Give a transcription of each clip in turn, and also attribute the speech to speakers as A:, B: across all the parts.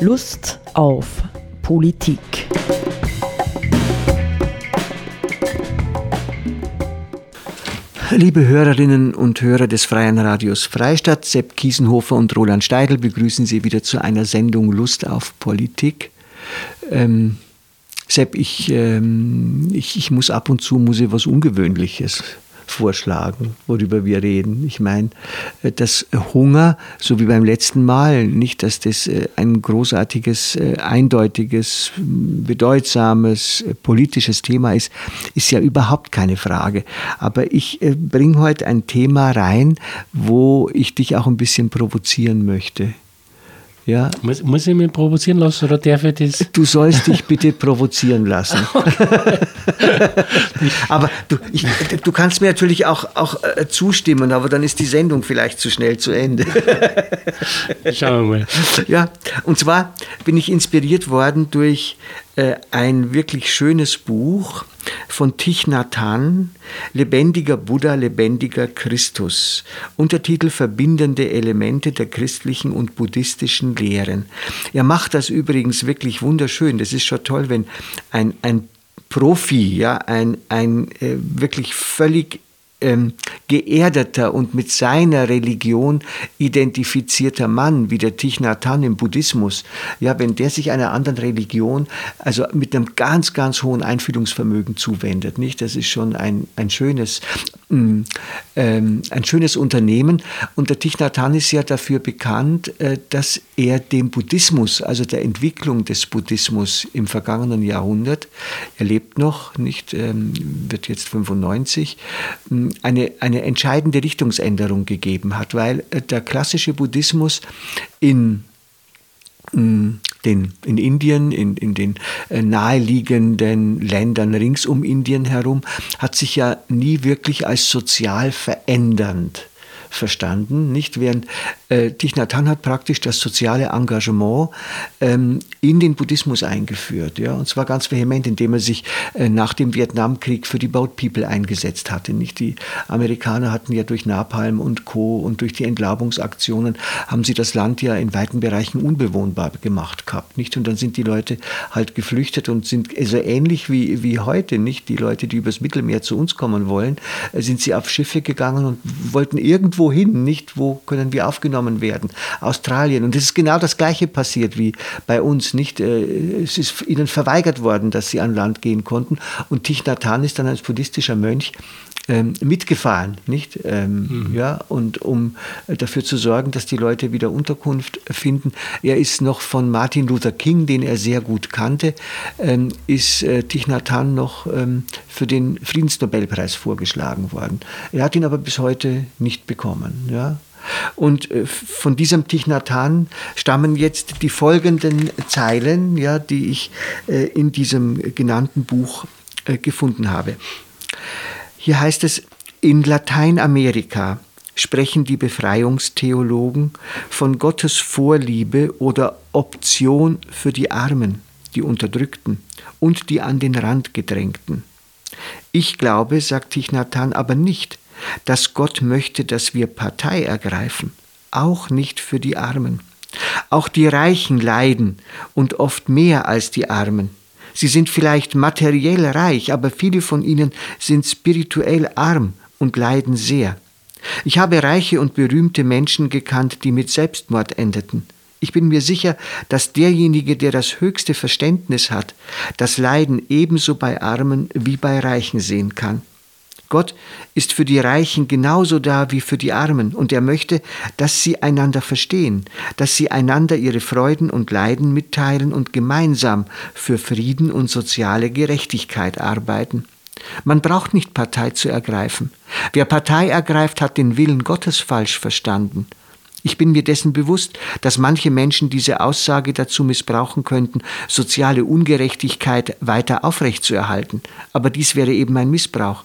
A: Lust auf Politik.
B: Liebe Hörerinnen und Hörer des Freien Radios Freistadt, Sepp Kiesenhofer und Roland Steidl begrüßen Sie wieder zu einer Sendung Lust auf Politik. Ähm, Sepp, ich, ähm, ich, ich muss ab und zu muss ich was Ungewöhnliches vorschlagen, worüber wir reden. Ich meine, äh, dass Hunger, so wie beim letzten Mal, nicht, dass das äh, ein großartiges, äh, eindeutiges, bedeutsames politisches Thema ist, ist ja überhaupt keine Frage. Aber ich bringe heute ein Thema rein, wo ich dich auch ein bisschen provozieren möchte.
C: Ja. Muss, muss ich mich provozieren lassen oder darf ich das?
B: Du sollst dich bitte provozieren lassen. aber du, ich, du kannst mir natürlich auch, auch äh, zustimmen, aber dann ist die Sendung vielleicht zu schnell zu Ende.
C: Schauen wir mal.
B: Ja, und zwar bin ich inspiriert worden durch ein wirklich schönes Buch von Thich Nhat Hanh, Lebendiger Buddha, lebendiger Christus. Untertitel Verbindende Elemente der christlichen und buddhistischen Lehren. Er macht das übrigens wirklich wunderschön. Das ist schon toll, wenn ein, ein Profi, ja, ein, ein äh, wirklich völlig ähm, geerdeter und mit seiner Religion identifizierter Mann, wie der Thich Nhat Hanh im Buddhismus, ja, wenn der sich einer anderen Religion, also mit einem ganz, ganz hohen Einfühlungsvermögen zuwendet, nicht? Das ist schon ein, ein schönes, mm, ähm, ein schönes Unternehmen. Und der Thich Nhat Hanh ist ja dafür bekannt, äh, dass er dem Buddhismus, also der Entwicklung des Buddhismus im vergangenen Jahrhundert, er lebt noch, nicht, ähm, wird jetzt 95, eine, eine entscheidende Richtungsänderung gegeben hat, weil äh, der klassische Buddhismus in den, in Indien, in, in den äh, naheliegenden Ländern rings um Indien herum, hat sich ja nie wirklich als sozial verändernd verstanden, nicht? Während äh, Thich Nhat Hanh hat praktisch das soziale Engagement ähm, in den Buddhismus eingeführt, ja, und zwar ganz vehement, indem er sich äh, nach dem Vietnamkrieg für die Boat People eingesetzt hatte, nicht? Die Amerikaner hatten ja durch Napalm und Co. und durch die Entlarvungsaktionen haben sie das Land ja in weiten Bereichen unbewohnbar gemacht gehabt, nicht? Und dann sind die Leute halt geflüchtet und sind so also ähnlich wie, wie heute, nicht? Die Leute, die übers Mittelmeer zu uns kommen wollen, äh, sind sie auf Schiffe gegangen und wollten irgendwo hin, nicht wo können wir aufgenommen werden. Australien. Und es ist genau das Gleiche passiert wie bei uns, nicht? Äh, es ist ihnen verweigert worden, dass sie an Land gehen konnten. Und Thich Nhat Hanh ist dann als buddhistischer Mönch ähm, mitgefahren, nicht? Ähm, mhm. Ja, und um dafür zu sorgen, dass die Leute wieder Unterkunft finden. Er ist noch von Martin Luther King, den er sehr gut kannte, ähm, ist äh, Thich Nhat Hanh noch ähm, für den Friedensnobelpreis vorgeschlagen worden. Er hat ihn aber bis heute nicht bekommen. Ja? Und äh, von diesem Hanh stammen jetzt die folgenden Zeilen, ja, die ich äh, in diesem genannten Buch äh, gefunden habe. Hier heißt es, in Lateinamerika sprechen die Befreiungstheologen von Gottes Vorliebe oder Option für die Armen, die Unterdrückten und die an den Rand gedrängten. Ich glaube, sagt Tichnatan, aber nicht, dass Gott möchte, dass wir Partei ergreifen, auch nicht für die Armen. Auch die Reichen leiden und oft mehr als die Armen. Sie sind vielleicht materiell reich, aber viele von ihnen sind spirituell arm und leiden sehr. Ich habe reiche und berühmte Menschen gekannt, die mit Selbstmord endeten. Ich bin mir sicher, dass derjenige, der das höchste Verständnis hat, das Leiden ebenso bei Armen wie bei Reichen sehen kann. Gott ist für die Reichen genauso da wie für die Armen und er möchte, dass sie einander verstehen, dass sie einander ihre Freuden und Leiden mitteilen und gemeinsam für Frieden und soziale Gerechtigkeit arbeiten. Man braucht nicht Partei zu ergreifen. Wer Partei ergreift, hat den Willen Gottes falsch verstanden. Ich bin mir dessen bewusst, dass manche Menschen diese Aussage dazu missbrauchen könnten, soziale Ungerechtigkeit weiter aufrechtzuerhalten. Aber dies wäre eben ein Missbrauch.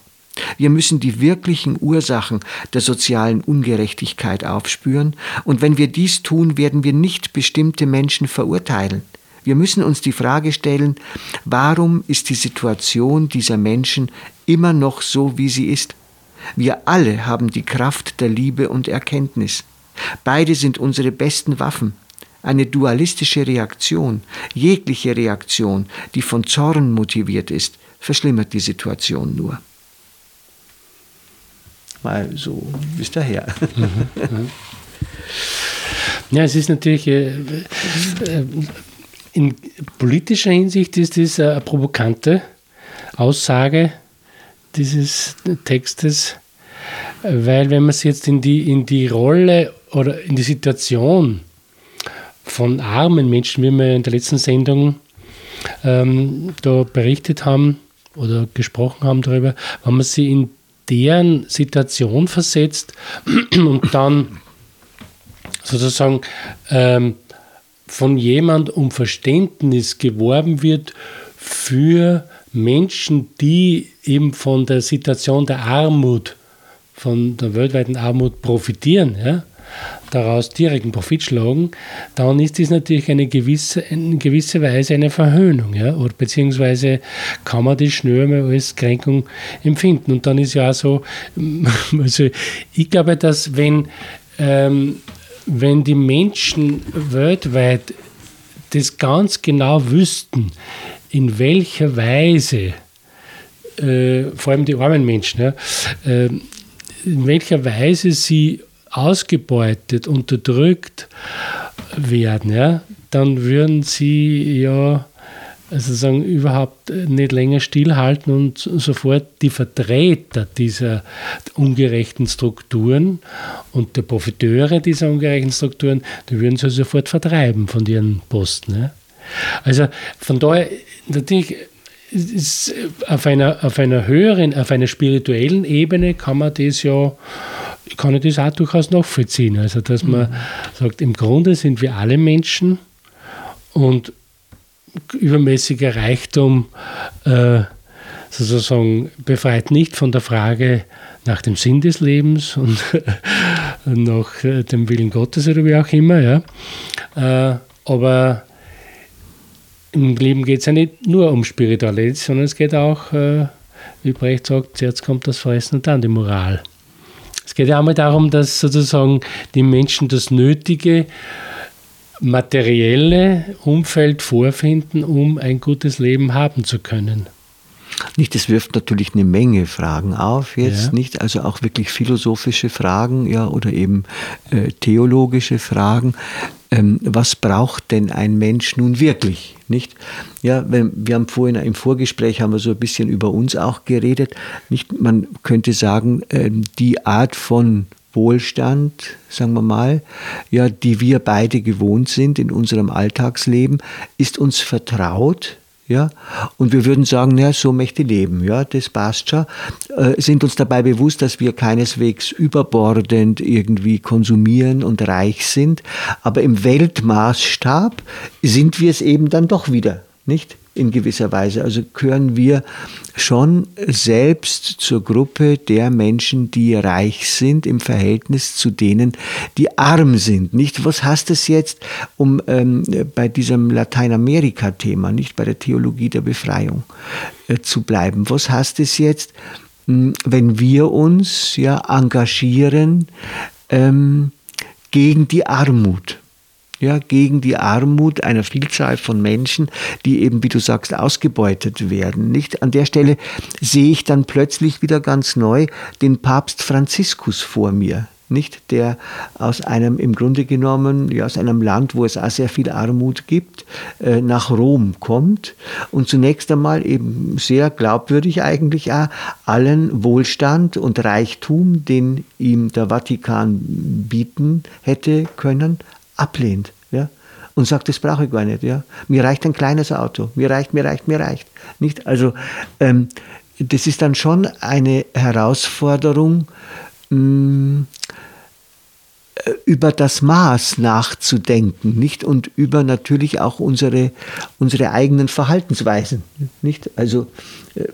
B: Wir müssen die wirklichen Ursachen der sozialen Ungerechtigkeit aufspüren, und wenn wir dies tun, werden wir nicht bestimmte Menschen verurteilen. Wir müssen uns die Frage stellen, warum ist die Situation dieser Menschen immer noch so, wie sie ist? Wir alle haben die Kraft der Liebe und Erkenntnis. Beide sind unsere besten Waffen. eine dualistische Reaktion, jegliche Reaktion, die von Zorn motiviert ist, verschlimmert die Situation nur. Mal so bis daher. Mhm, mhm.
C: Ja, es ist natürlich äh, äh, in politischer Hinsicht ist das eine provokante Aussage dieses Textes, weil wenn man sich jetzt in die, in die Rolle oder in die Situation von armen Menschen, wie wir in der letzten Sendung ähm, da berichtet haben oder gesprochen haben darüber, wenn man sie in deren Situation versetzt und dann sozusagen ähm, von jemand um Verständnis geworben wird für Menschen, die eben von der Situation der Armut, von der weltweiten Armut profitieren, ja, daraus direkten Profit schlagen, dann ist das natürlich eine gewisse, in gewisser Weise eine Verhöhnung, ja, oder beziehungsweise kann man das schnell mal als Kränkung empfinden. Und dann ist ja auch so, also ich glaube, dass wenn ähm, wenn die Menschen weltweit das ganz genau wüssten, in welcher Weise, äh, vor allem die armen Menschen, ja, äh, in welcher Weise sie ausgebeutet, unterdrückt werden, ja, dann würden sie ja also sagen, überhaupt nicht länger stillhalten und sofort die Vertreter dieser ungerechten Strukturen und der Profiteure dieser ungerechten Strukturen, die würden sie sofort vertreiben von ihren Posten. Ja. Also von daher, natürlich ist auf einer, auf einer höheren, auf einer spirituellen Ebene kann man das ja kann ich das auch durchaus nachvollziehen. Also, dass man mhm. sagt, im Grunde sind wir alle Menschen und übermäßiger Reichtum äh, sozusagen befreit nicht von der Frage nach dem Sinn des Lebens und nach äh, dem Willen Gottes oder wie auch immer. Ja. Äh, aber im Leben geht es ja nicht nur um Spiritualität, sondern es geht auch, äh, wie Brecht sagt, zuerst kommt das Fressen und dann die Moral. Es geht ja einmal darum, dass sozusagen die Menschen das Nötige materielle Umfeld vorfinden, um ein gutes Leben haben zu können.
B: Nicht, das wirft natürlich eine Menge Fragen auf jetzt, ja. nicht? Also auch wirklich philosophische Fragen, ja, oder eben äh, theologische Fragen. Ähm, was braucht denn ein Mensch nun wirklich, nicht? Ja, wenn, wir haben vorhin im Vorgespräch haben wir so ein bisschen über uns auch geredet, nicht? Man könnte sagen, äh, die Art von Wohlstand, sagen wir mal, ja, die wir beide gewohnt sind in unserem Alltagsleben, ist uns vertraut. Ja, und wir würden sagen, ja, so möchte ich leben, ja, das passt schon. Äh, sind uns dabei bewusst, dass wir keineswegs überbordend irgendwie konsumieren und reich sind, aber im Weltmaßstab sind wir es eben dann doch wieder, nicht? In gewisser Weise. Also gehören wir schon selbst zur Gruppe der Menschen, die reich sind im Verhältnis zu denen, die arm sind. Nicht, was heißt es jetzt, um ähm, bei diesem Lateinamerika-Thema, nicht bei der Theologie der Befreiung äh, zu bleiben? Was heißt es jetzt, hm, wenn wir uns ja engagieren ähm, gegen die Armut? Ja, gegen die Armut einer Vielzahl von Menschen, die eben, wie du sagst, ausgebeutet werden. Nicht? An der Stelle sehe ich dann plötzlich wieder ganz neu den Papst Franziskus vor mir. Nicht der aus einem im Grunde genommen, ja, aus einem Land, wo es auch sehr viel Armut gibt, äh, nach Rom kommt und zunächst einmal eben sehr glaubwürdig eigentlich auch allen Wohlstand und Reichtum, den ihm der Vatikan bieten hätte können, ablehnt ja, und sagt, das brauche ich gar nicht. Ja. Mir reicht ein kleines Auto, mir reicht, mir reicht, mir reicht. Nicht? Also ähm, das ist dann schon eine Herausforderung, mh, mm, äh, über das Maß nachzudenken, nicht? Und über natürlich auch unsere, unsere eigenen Verhaltensweisen, nicht? Also, äh,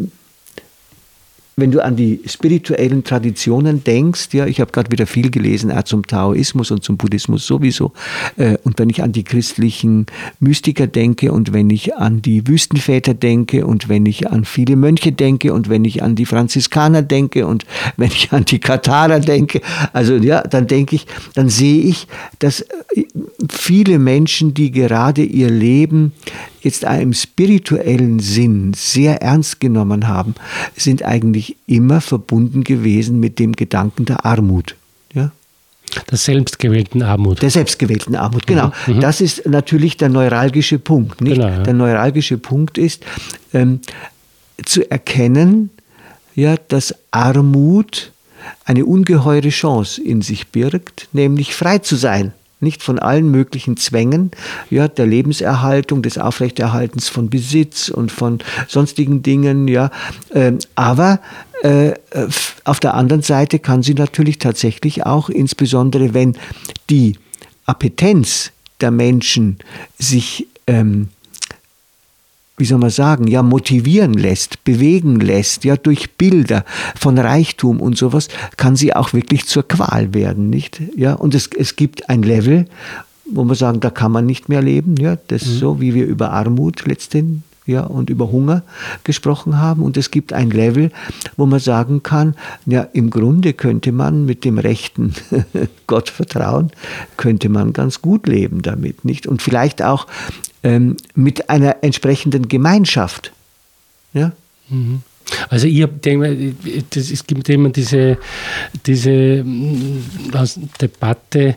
B: wenn du an die spirituellen Traditionen denkst, ja, ich habe gerade wieder viel gelesen, auch zum Taoismus und zum Buddhismus sowieso, äh, und wenn ich an die christlichen Mystiker denke und wenn ich an die Wüstenväter denke und wenn ich an viele Mönche denke und wenn ich an die Franziskaner denke und wenn ich an die Katharer denke, also ja, dann denke ich, dann sehe ich, dass äh, viele Menschen, die gerade ihr Leben jetzt im spirituellen Sinn sehr ernst genommen haben, sind eigentlich immer verbunden gewesen mit dem Gedanken der Armut. Ja?
C: Der selbstgewählten Armut.
B: Der selbstgewählten Armut, genau. Mhm, mhm. das ist natürlich der neuralgische Punkt. Nicht? Genau, ja. Der neuralgische Punkt ist, ähm, zu erkennen, ja, dass Armut eine ungeheure Chance in sich birgt, nämlich frei zu sein nicht von allen möglichen Zwängen, ja, der Lebenserhaltung, des Aufrechterhaltens von Besitz und von sonstigen Dingen, ja, ähm, aber äh, auf der anderen Seite kann sie natürlich tatsächlich auch, insbesondere wenn die Appetenz der Menschen sich ähm, wie soll man sagen, ja, motivieren lässt, bewegen lässt, ja, durch Bilder von Reichtum und sowas, kann sie auch wirklich zur Qual werden, nicht? Ja, und es, es gibt ein Level, wo man sagen, da kann man nicht mehr leben, ja, das ist mhm. so, wie wir über Armut letztendlich ja, und über Hunger gesprochen haben. Und es gibt ein Level, wo man sagen kann, ja, im Grunde könnte man mit dem rechten Gottvertrauen, könnte man ganz gut leben damit, nicht? Und vielleicht auch ähm, mit einer entsprechenden Gemeinschaft. Ja?
C: Mhm. Also ich denke, es gibt immer diese, diese mm, Debatte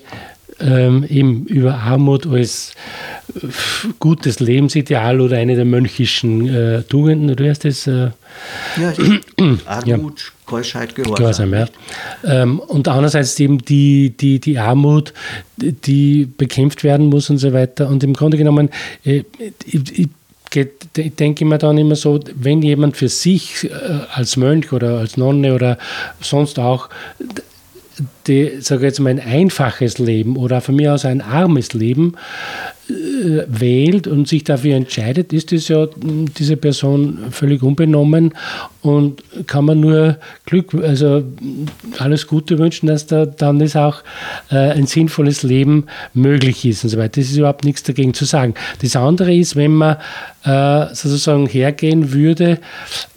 C: ähm, eben über Armut als gutes Lebensideal oder eine der mönchischen äh, Tugenden. Du hast das? Äh,
B: ja, Armut, ja. Keuschheit, Gehorsam. Gehorsam ja.
C: Ähm, und andererseits eben die, die, die Armut, die bekämpft werden muss und so weiter. Und im Grunde genommen, äh, ich, ich, ich denke mir dann immer so, wenn jemand für sich äh, als Mönch oder als Nonne oder sonst auch die, sage jetzt mal, ein einfaches Leben oder von mir aus ein armes Leben äh, wählt und sich dafür entscheidet, ist es ja diese Person völlig unbenommen und kann man nur Glück, also alles Gute wünschen, dass da dann ist auch äh, ein sinnvolles Leben möglich ist und so weiter. Das ist überhaupt nichts dagegen zu sagen. Das andere ist, wenn man äh, sozusagen hergehen würde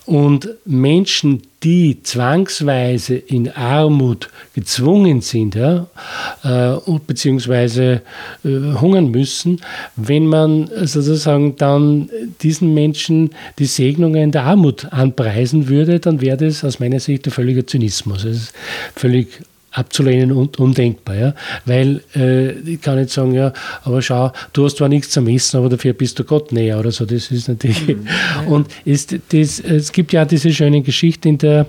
C: und Menschen, die zwangsweise in Armut gezwungen sind, ja, äh, beziehungsweise äh, hungern müssen, wenn man sozusagen dann diesen Menschen die Segnungen der Armut anpreisen würde, dann wäre das aus meiner Sicht ein völliger Zynismus. Das ist völlig abzulehnen und undenkbar. Ja? Weil äh, ich kann nicht sagen, ja, aber schau, du hast zwar nichts zum Essen, aber dafür bist du Gott näher oder so. Das ist natürlich. Mhm. Und ist, das, es gibt ja diese schöne Geschichte in der,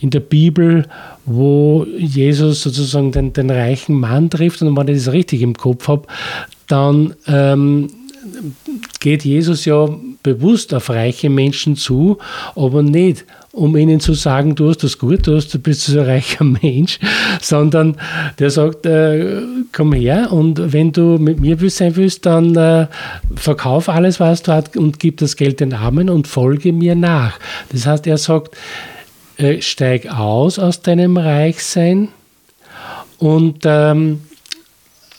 C: in der Bibel, wo Jesus sozusagen den, den reichen Mann trifft. Und wenn ich das richtig im Kopf habe, dann ähm, geht Jesus ja bewusst auf reiche Menschen zu, aber nicht um ihnen zu sagen, du hast das gut, du, hast, du bist so ein reicher Mensch, sondern der sagt, äh, komm her und wenn du mit mir sein willst, dann äh, verkauf alles, was du hast und gib das Geld den Armen und folge mir nach. Das heißt, er sagt, äh, steig aus aus deinem Reichsein und ähm,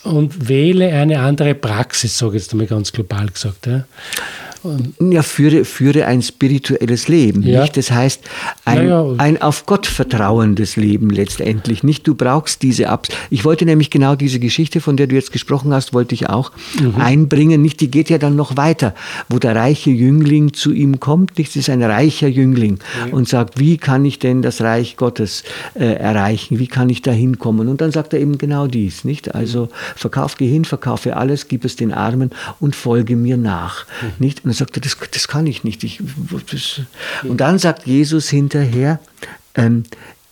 C: und wähle eine andere Praxis, sage ich jetzt einmal ganz global gesagt. Ja.
B: Ja, führe, führe ein spirituelles Leben. Ja. Nicht? Das heißt, ein, ja, ja. ein auf Gott vertrauendes Leben letztendlich. Nicht, du brauchst diese Abs. Ich wollte nämlich genau diese Geschichte, von der du jetzt gesprochen hast, wollte ich auch mhm. einbringen. Nicht, die geht ja dann noch weiter, wo der reiche Jüngling zu ihm kommt. Nicht, das ist ein reicher Jüngling und sagt, wie kann ich denn das Reich Gottes äh, erreichen? Wie kann ich da hinkommen? Und dann sagt er eben genau dies. Nicht? Also verkauf, geh hin, verkaufe alles, gib es den Armen und folge mir nach. Mhm. Nicht? Und dann sagt er, das, das kann ich nicht. Ich. Und dann sagt Jesus hinterher, ähm,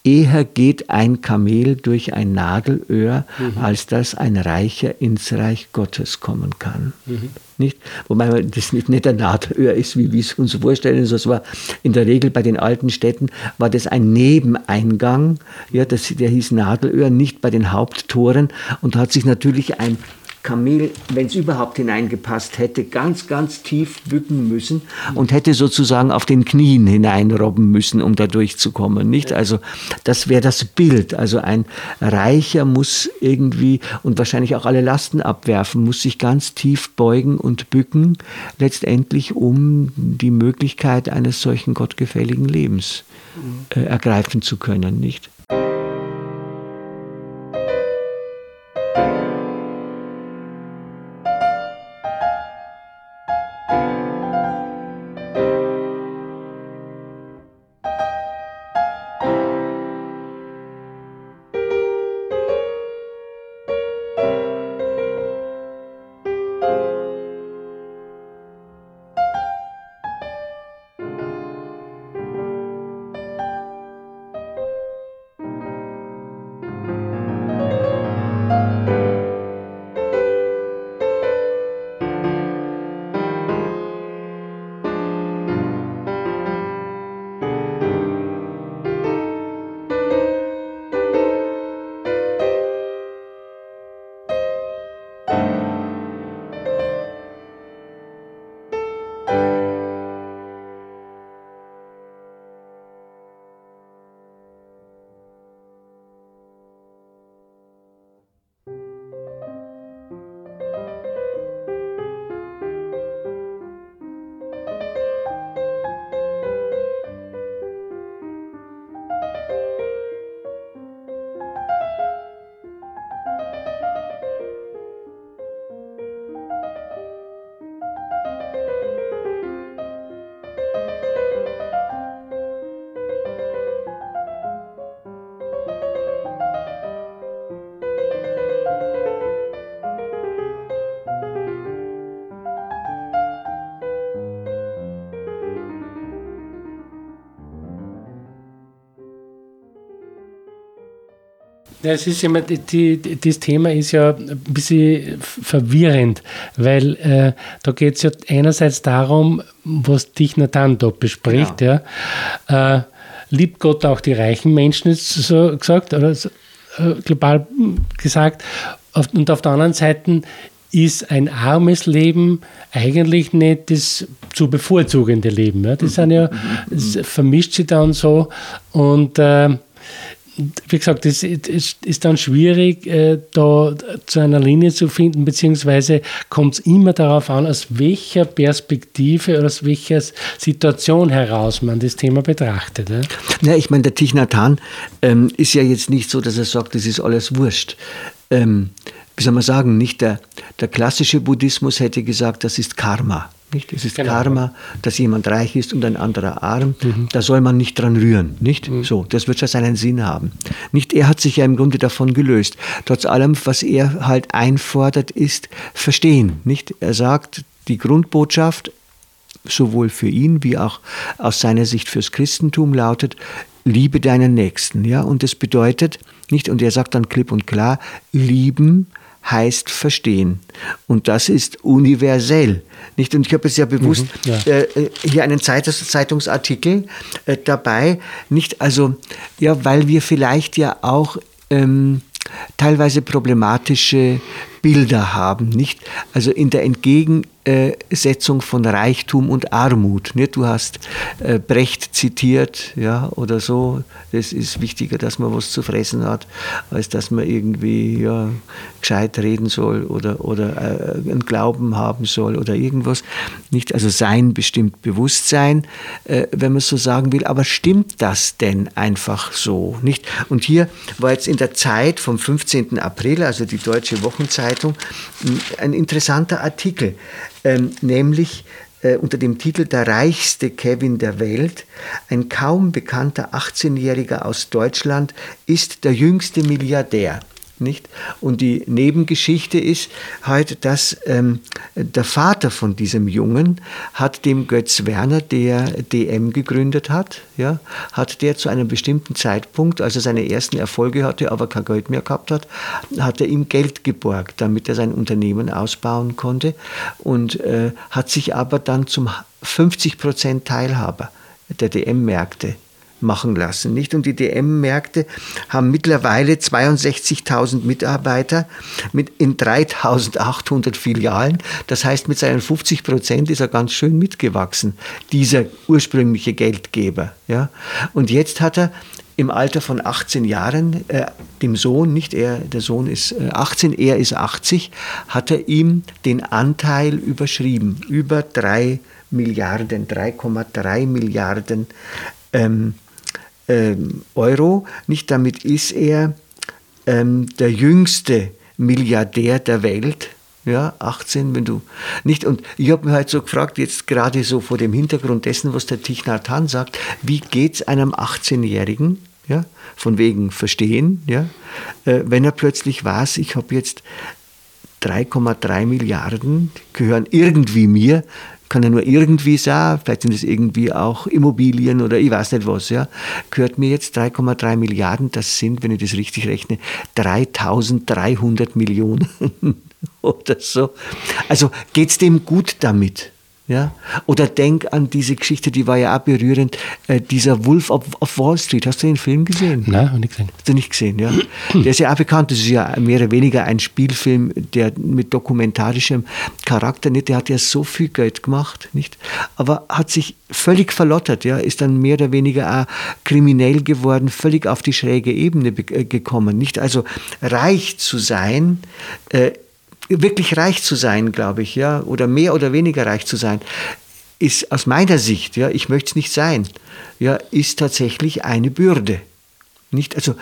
B: eher geht ein Kamel durch ein Nadelöhr, mhm. als dass ein Reicher ins Reich Gottes kommen kann. Mhm. Nicht? Wobei das nicht, nicht ein Nadelöhr ist, wie wir es uns vorstellen. Das war in der Regel bei den alten Städten war das ein Nebeneingang. Ja, das, der hieß Nadelöhr, nicht bei den Haupttoren. Und da hat sich natürlich ein Kamel, wenn es überhaupt hineingepasst hätte, ganz, ganz tief bücken müssen und hätte sozusagen auf den Knien hineinrobben müssen, um da durchzukommen. Nicht? Also das wäre das Bild. Also ein Reicher muss irgendwie und wahrscheinlich auch alle Lasten abwerfen, muss sich ganz tief beugen und bücken, letztendlich um die Möglichkeit eines solchen gottgefälligen Lebens äh, ergreifen zu können. Nicht?
C: Ja, es ist immer, die, die, das Thema ist ja ein bisschen verwirrend, weil äh, da geht es ja einerseits darum, was dich Nathan da bespricht, ja. ja. Äh, liebt Gott auch die reichen Menschen, ist so gesagt, oder so, äh, global gesagt. Und auf der anderen Seite ist ein armes Leben eigentlich nicht das zu bevorzugende Leben. Ja. Das sind ja, das vermischt sich dann so und äh, wie gesagt, es ist dann schwierig, äh, da zu einer Linie zu finden, beziehungsweise kommt es immer darauf an, aus welcher Perspektive oder aus welcher Situation heraus man das Thema betrachtet. Ja,
B: ich meine, der Hanh ähm, ist ja jetzt nicht so, dass er sagt, das ist alles wurscht. Ähm, wie soll man sagen, nicht der, der klassische Buddhismus hätte gesagt, das ist Karma. Nicht? Es ist genau. Karma, dass jemand reich ist und ein anderer arm. Mhm. Da soll man nicht dran rühren. Nicht? Mhm. So, das wird schon seinen Sinn haben. Nicht? Er hat sich ja im Grunde davon gelöst. Trotz allem, was er halt einfordert, ist Verstehen. Nicht? Er sagt, die Grundbotschaft, sowohl für ihn wie auch aus seiner Sicht fürs Christentum lautet, liebe deinen Nächsten. Ja? Und das bedeutet, nicht, und er sagt dann klipp und klar, lieben heißt verstehen. Und das ist universell. Nicht? Und ich habe es ja bewusst mhm, ja. Äh, hier einen Zeitungsartikel äh, dabei. Nicht, also, ja, weil wir vielleicht ja auch ähm, teilweise problematische Bilder haben, nicht? Also in der Entgegensetzung von Reichtum und Armut. Nicht? Du hast äh, Brecht zitiert, ja, oder so. Das ist wichtiger, dass man was zu fressen hat, als dass man irgendwie ja, gescheit reden soll oder, oder äh, einen Glauben haben soll oder irgendwas. Nicht? Also sein bestimmt Bewusstsein, äh, wenn man so sagen will. Aber stimmt das denn einfach so? Nicht? Und hier war jetzt in der Zeit vom 15. April, also die Deutsche Wochenzeit, Zeitung ein interessanter Artikel, ähm, nämlich äh, unter dem Titel Der reichste Kevin der Welt. Ein kaum bekannter 18-Jähriger aus Deutschland ist der jüngste Milliardär nicht? Und die Nebengeschichte ist halt, dass ähm, der Vater von diesem Jungen hat dem Götz Werner, der DM gegründet hat, ja, hat der zu einem bestimmten Zeitpunkt, als er seine ersten Erfolge hatte, aber kein Geld mehr gehabt hat, hat er ihm Geld geborgt, damit er sein Unternehmen ausbauen konnte und äh, hat sich aber dann zum 50 Prozent Teilhaber der DM-Märkte machen lassen. Nicht? Und die DM-Märkte haben mittlerweile 62.000 Mitarbeiter mit in 3.800 Filialen. Das heißt, mit seinen 50 Prozent ist er ganz schön mitgewachsen, dieser ursprüngliche Geldgeber. Ja? Und jetzt hat er im Alter von 18 Jahren, äh, dem Sohn, nicht er, der Sohn ist äh, 18, er ist 80, hat er ihm den Anteil überschrieben, über 3 Milliarden, 3,3 Milliarden ähm, ähm, Euro. Nicht damit ist er ähm, der jüngste Milliardär der Welt. Ja, 18, wenn du nicht. Und ich habe mir halt so gefragt, jetzt gerade so vor dem Hintergrund dessen, was der Thich Nhat Hanh sagt, wie geht es einem 18-Jährigen, ja, von wegen Verstehen, ja, äh, wenn er plötzlich weiß, ich habe jetzt 3,3 Milliarden, gehören irgendwie mir, kann ja nur irgendwie sein, vielleicht sind es irgendwie auch Immobilien oder ich weiß nicht was, ja, gehört mir jetzt 3,3 Milliarden, das sind, wenn ich das richtig rechne, 3300 Millionen oder so. Also geht es dem gut damit? Ja? Oder denk an diese Geschichte, die war ja auch berührend, äh, dieser Wolf of, of, Wall Street. Hast du den Film gesehen?
C: Nein, habe nicht gesehen.
B: Hast du nicht gesehen, ja? Der ist ja auch bekannt, das ist ja mehr oder weniger ein Spielfilm, der mit dokumentarischem Charakter, nicht? der hat ja so viel Geld gemacht, nicht? aber hat sich völlig verlottert, ja? ist dann mehr oder weniger auch kriminell geworden, völlig auf die schräge Ebene äh, gekommen. Nicht? Also reich zu sein, äh, wirklich reich zu sein, glaube ich, ja, oder mehr oder weniger reich zu sein, ist aus meiner Sicht, ja, ich möchte es nicht sein, ja, ist tatsächlich eine Bürde. Nicht, also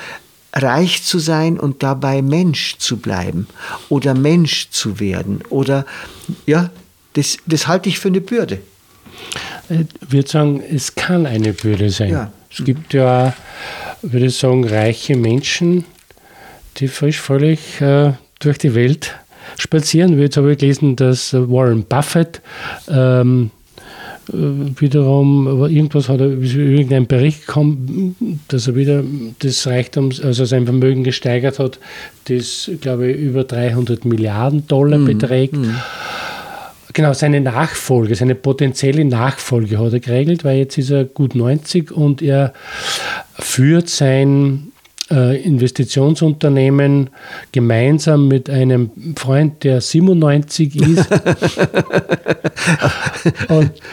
B: reich zu sein und dabei Mensch zu bleiben oder Mensch zu werden oder ja, das, das halte ich für eine Bürde.
C: Ich würde sagen, es kann eine Bürde sein. Ja. Es gibt ja, würde ich sagen, reiche Menschen, die frisch völlig äh, durch die Welt spazieren. Jetzt habe ich gelesen, dass Warren Buffett ähm, äh, wiederum, aber irgendwas hat er, irgendein Bericht gekommen, dass er wieder das Reichtum, also sein Vermögen gesteigert hat, das, glaube ich, über 300 Milliarden Dollar mhm. beträgt. Mhm. Genau, seine Nachfolge, seine potenzielle Nachfolge hat er geregelt, weil jetzt ist er gut 90 und er führt sein Investitionsunternehmen gemeinsam mit einem Freund, der 97 ist.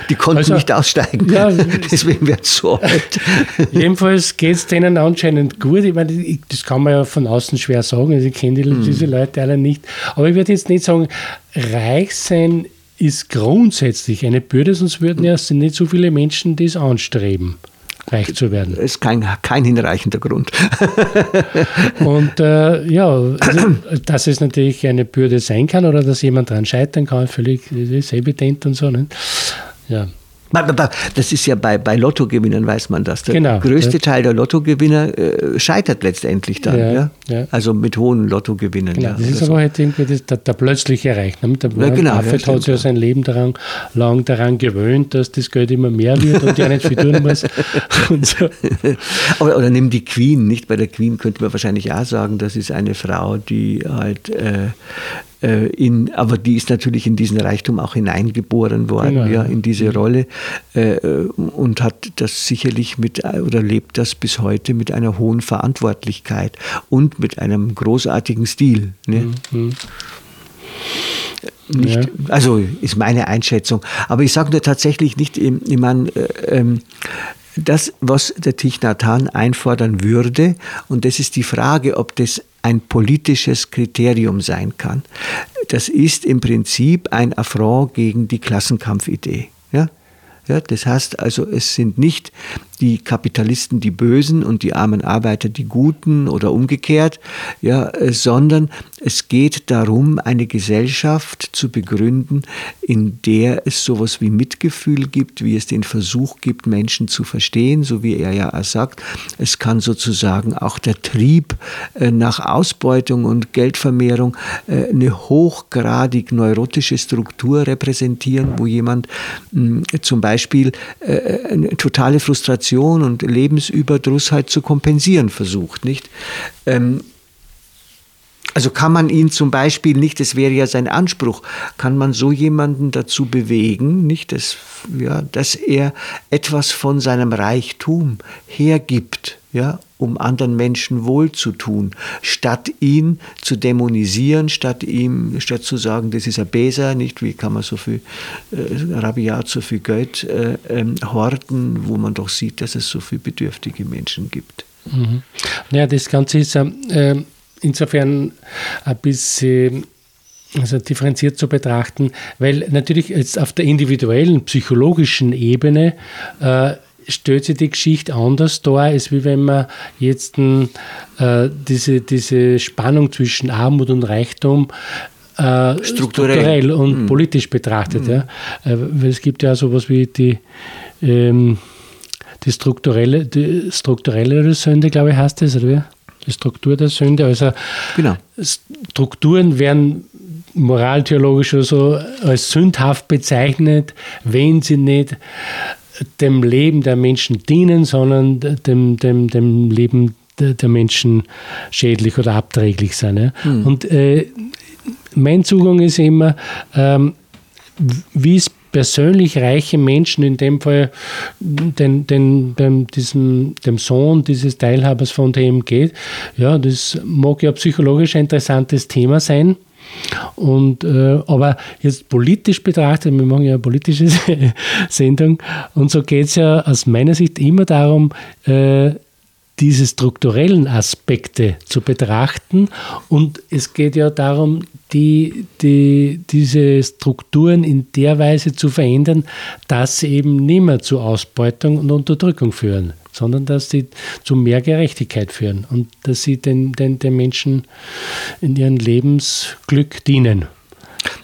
B: Die konnten also, nicht aussteigen, ja, deswegen werden sie so alt.
C: Jedenfalls geht es denen anscheinend gut. Ich meine, das kann man ja von außen schwer sagen. Also ich kenne die, hm. diese Leute alle nicht. Aber ich würde jetzt nicht sagen, reich sein ist grundsätzlich eine Bürde, sonst würden ja nicht so viele Menschen das anstreben reich zu werden.
B: Das ist kein, kein hinreichender Grund.
C: und äh, ja, also, dass es natürlich eine Bürde sein kann oder dass jemand daran scheitern kann, völlig ist evident und so. Ne? Ja.
B: Das ist ja bei, bei Lottogewinnern, weiß man das. Der genau, größte. Teil der Lottogewinner äh, scheitert letztendlich dann. Ja, ja? ja, Also mit hohen Lottogewinnen.
C: Genau, das ist aber halt irgendwie das, der, der plötzliche Erreichen. Der ja, genau, Buffett hat sich ja sein Leben daran, lang daran gewöhnt, dass das Geld immer mehr wird und er nicht viel tun muss.
B: so. aber, oder nimm die Queen, nicht? Bei der Queen könnte man wahrscheinlich auch sagen, das ist eine Frau, die halt äh, in, aber die ist natürlich in diesen Reichtum auch hineingeboren worden, genau. ja, in diese Rolle äh, und hat das sicherlich mit oder lebt das bis heute mit einer hohen Verantwortlichkeit und mit einem großartigen Stil. Ne? Mhm. Nicht, ja. Also ist meine Einschätzung. Aber ich sage nur tatsächlich nicht, ich meine, äh, ähm, das, was der Hanh einfordern würde, und das ist die Frage, ob das ein politisches Kriterium sein kann. Das ist im Prinzip ein Affront gegen die Klassenkampfidee. Ja? Ja, das heißt also, es sind nicht die Kapitalisten die Bösen und die armen Arbeiter die Guten oder umgekehrt, ja, äh, sondern es geht darum, eine Gesellschaft zu begründen, in der es sowas wie Mitgefühl gibt, wie es den Versuch gibt, Menschen zu verstehen, so wie er ja auch sagt. Es kann sozusagen auch der Trieb äh, nach Ausbeutung und Geldvermehrung äh, eine hochgradig neurotische Struktur repräsentieren, wo jemand hm, zum Beispiel eine totale Frustration Inflation und Lebensüberdruss halt zu kompensieren versucht, nicht? Ähm, Also kann man ihn zum Beispiel nicht, das wäre ja sein Anspruch, kann man so jemanden dazu bewegen, nicht, dass, ja, dass er etwas von seinem Reichtum hergibt, ja, um anderen Menschen wohlzutun, statt ihn zu dämonisieren, statt ihm, statt zu sagen, das ist ein Beser, nicht, wie kann man so viel äh, rabiat so viel Geld äh, ähm, horten, wo man doch sieht, dass es so viele bedürftige Menschen gibt.
C: Mhm. Ja, das Ganze ist äh, insofern ein bisschen also differenziert zu betrachten, weil natürlich jetzt auf der individuellen psychologischen Ebene äh, stellt sich die Geschichte anders dar, als wie wenn man jetzt äh, diese, diese Spannung zwischen Armut und Reichtum äh, strukturell. strukturell. und mhm. politisch betrachtet. Mhm. Ja. Äh, weil es gibt ja sowas wie die, ähm, die strukturelle, die strukturelle Sünde, glaube ich, heißt das, oder wie? Die Struktur der Sünde. Also genau. Strukturen werden moraltheologisch oder so als sündhaft bezeichnet, wenn sie nicht dem Leben der Menschen dienen, sondern dem, dem, dem Leben der, Menschen schädlich oder abträglich sind. Ja. Mhm. Und äh, mein Zugang ist immer, ähm, wie es persönlich reiche Menschen, in dem Fall den, den, dem, diesem, dem Sohn dieses Teilhabers von dem geht, ja, das mag ja psychologisch ein interessantes Thema sein. Und, äh, aber jetzt politisch betrachtet, wir machen ja eine politische Sendung, und so geht es ja aus meiner Sicht immer darum, äh, diese strukturellen Aspekte zu betrachten. Und es geht ja darum, die, die, diese Strukturen in der Weise zu verändern, dass sie eben nicht mehr zu Ausbeutung und Unterdrückung führen, sondern dass sie zu mehr Gerechtigkeit führen und dass sie den, den, den Menschen in ihrem Lebensglück dienen.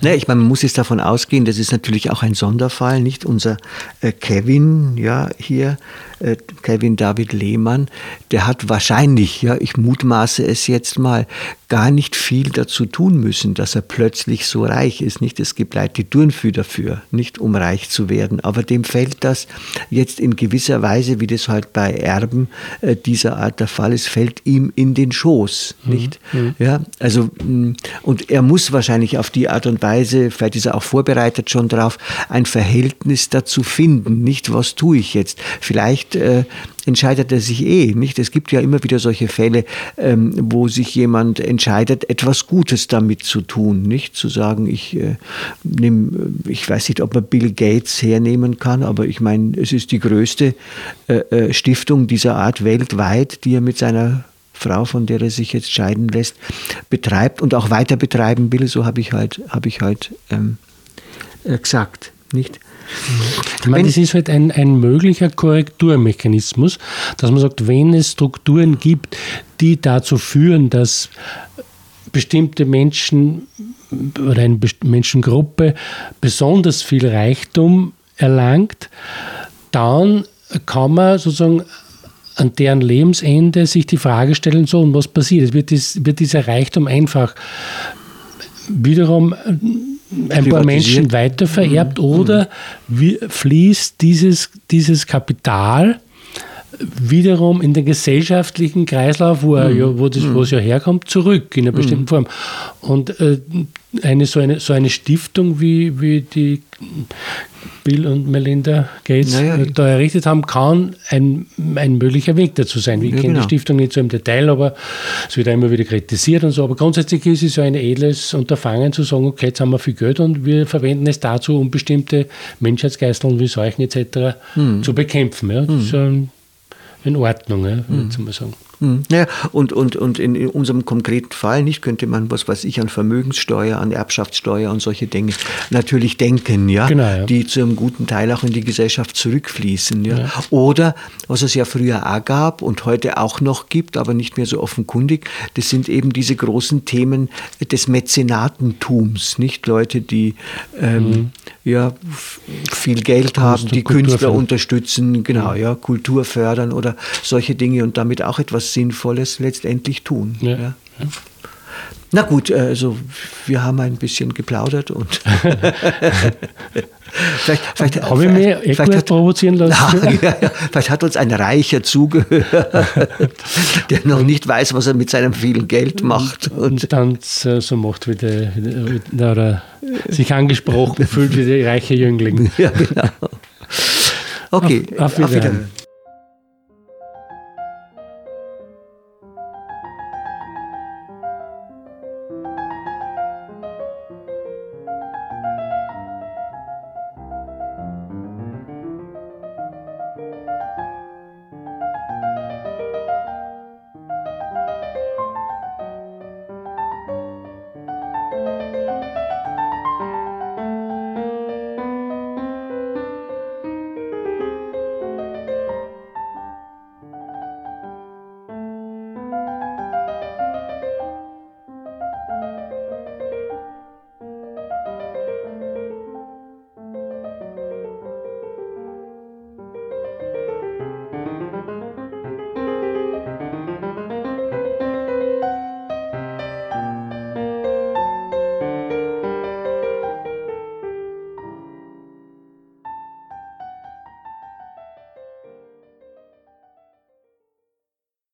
B: Ne, ich meine, man muss jetzt davon ausgehen, das ist natürlich auch ein Sonderfall, nicht? Unser äh, Kevin, ja, hier, äh, Kevin David Lehmann, der hat wahrscheinlich, ja, ich mutmaße es jetzt mal, gar nicht viel dazu tun müssen, dass er plötzlich so reich ist. Nicht, es gibt Leute, die tun viel dafür, nicht um reich zu werden. Aber dem fällt das jetzt in gewisser Weise, wie das halt bei Erben äh, dieser Art der Fall ist, fällt ihm in den Schoß. Mhm. Nicht? Mhm. Ja, also, mm, und er muss wahrscheinlich auf die Art und Weise, vielleicht ist er auch vorbereitet schon drauf, ein Verhältnis dazu finden. Nicht, was tue ich jetzt? Vielleicht äh, entscheidet er sich eh. Nicht? Es gibt ja immer wieder solche Fälle, ähm, wo sich jemand entscheidet, etwas Gutes damit zu tun. Nicht zu sagen, ich äh, nehme, ich weiß nicht, ob man Bill Gates hernehmen kann, aber ich meine, es ist die größte äh, äh, Stiftung dieser Art weltweit, die er mit seiner Frau, von der er sich jetzt scheiden lässt, betreibt und auch weiter betreiben will. So habe ich halt, habe ich halt ähm, äh, gesagt. Nicht?
C: Ich meine, das ist halt ein, ein möglicher Korrekturmechanismus, dass man sagt, wenn es Strukturen gibt, die dazu führen, dass bestimmte Menschen oder eine Menschengruppe besonders viel Reichtum erlangt, dann kann man sozusagen an deren Lebensende sich die Frage stellen, so und was passiert? Es wird, dies, wird dieser Reichtum einfach wiederum ein paar Menschen weitervererbt mhm. oder wie fließt dieses, dieses Kapital wiederum in den gesellschaftlichen Kreislauf, wo, mhm. ja, wo, das, wo es ja herkommt, zurück in einer bestimmten mhm. Form. Und äh, eine, so, eine, so eine Stiftung wie, wie die Bill und Melinda Gates naja, da errichtet haben, kann ein, ein möglicher Weg dazu sein. Ich ja, kenne genau. die Stiftung nicht so im Detail, aber es wird immer wieder kritisiert und so. Aber grundsätzlich ist es so ein edles Unterfangen zu sagen, okay, jetzt haben wir viel Geld und wir verwenden es dazu, um bestimmte Menschheitsgeißeln wie Seuchen etc. Hm. zu bekämpfen. Ja. Das hm. ist ja in Ordnung, ja, würde ich hm. mal sagen.
B: Ja, und, und, und in unserem konkreten Fall nicht könnte man, was weiß ich, an Vermögenssteuer, an Erbschaftssteuer und solche Dinge natürlich denken, ja, genau, ja. die zu einem guten Teil auch in die Gesellschaft zurückfließen. Ja. ja. Oder, was es ja früher auch gab und heute auch noch gibt, aber nicht mehr so offenkundig, das sind eben diese großen Themen des Mäzenatentums, nicht Leute, die ähm, mhm. ja, viel Geld haben, die Künstler unterstützen, genau, ja, Kultur fördern oder solche Dinge und damit auch etwas Sinnvolles letztendlich tun. Ja. Ja. Na gut, also wir haben ein bisschen geplaudert und
C: vielleicht, vielleicht, Habe ich mir vielleicht hat, provozieren lassen?
B: Na, ja, ja, vielleicht hat uns ein Reicher zugehört, der noch nicht weiß, was er mit seinem vielen Geld macht.
C: Und, und dann so macht, wie der, oder sich angesprochen fühlt wie der reiche Jüngling.
B: Ja, genau. Okay,
C: auf, auf Wiedersehen.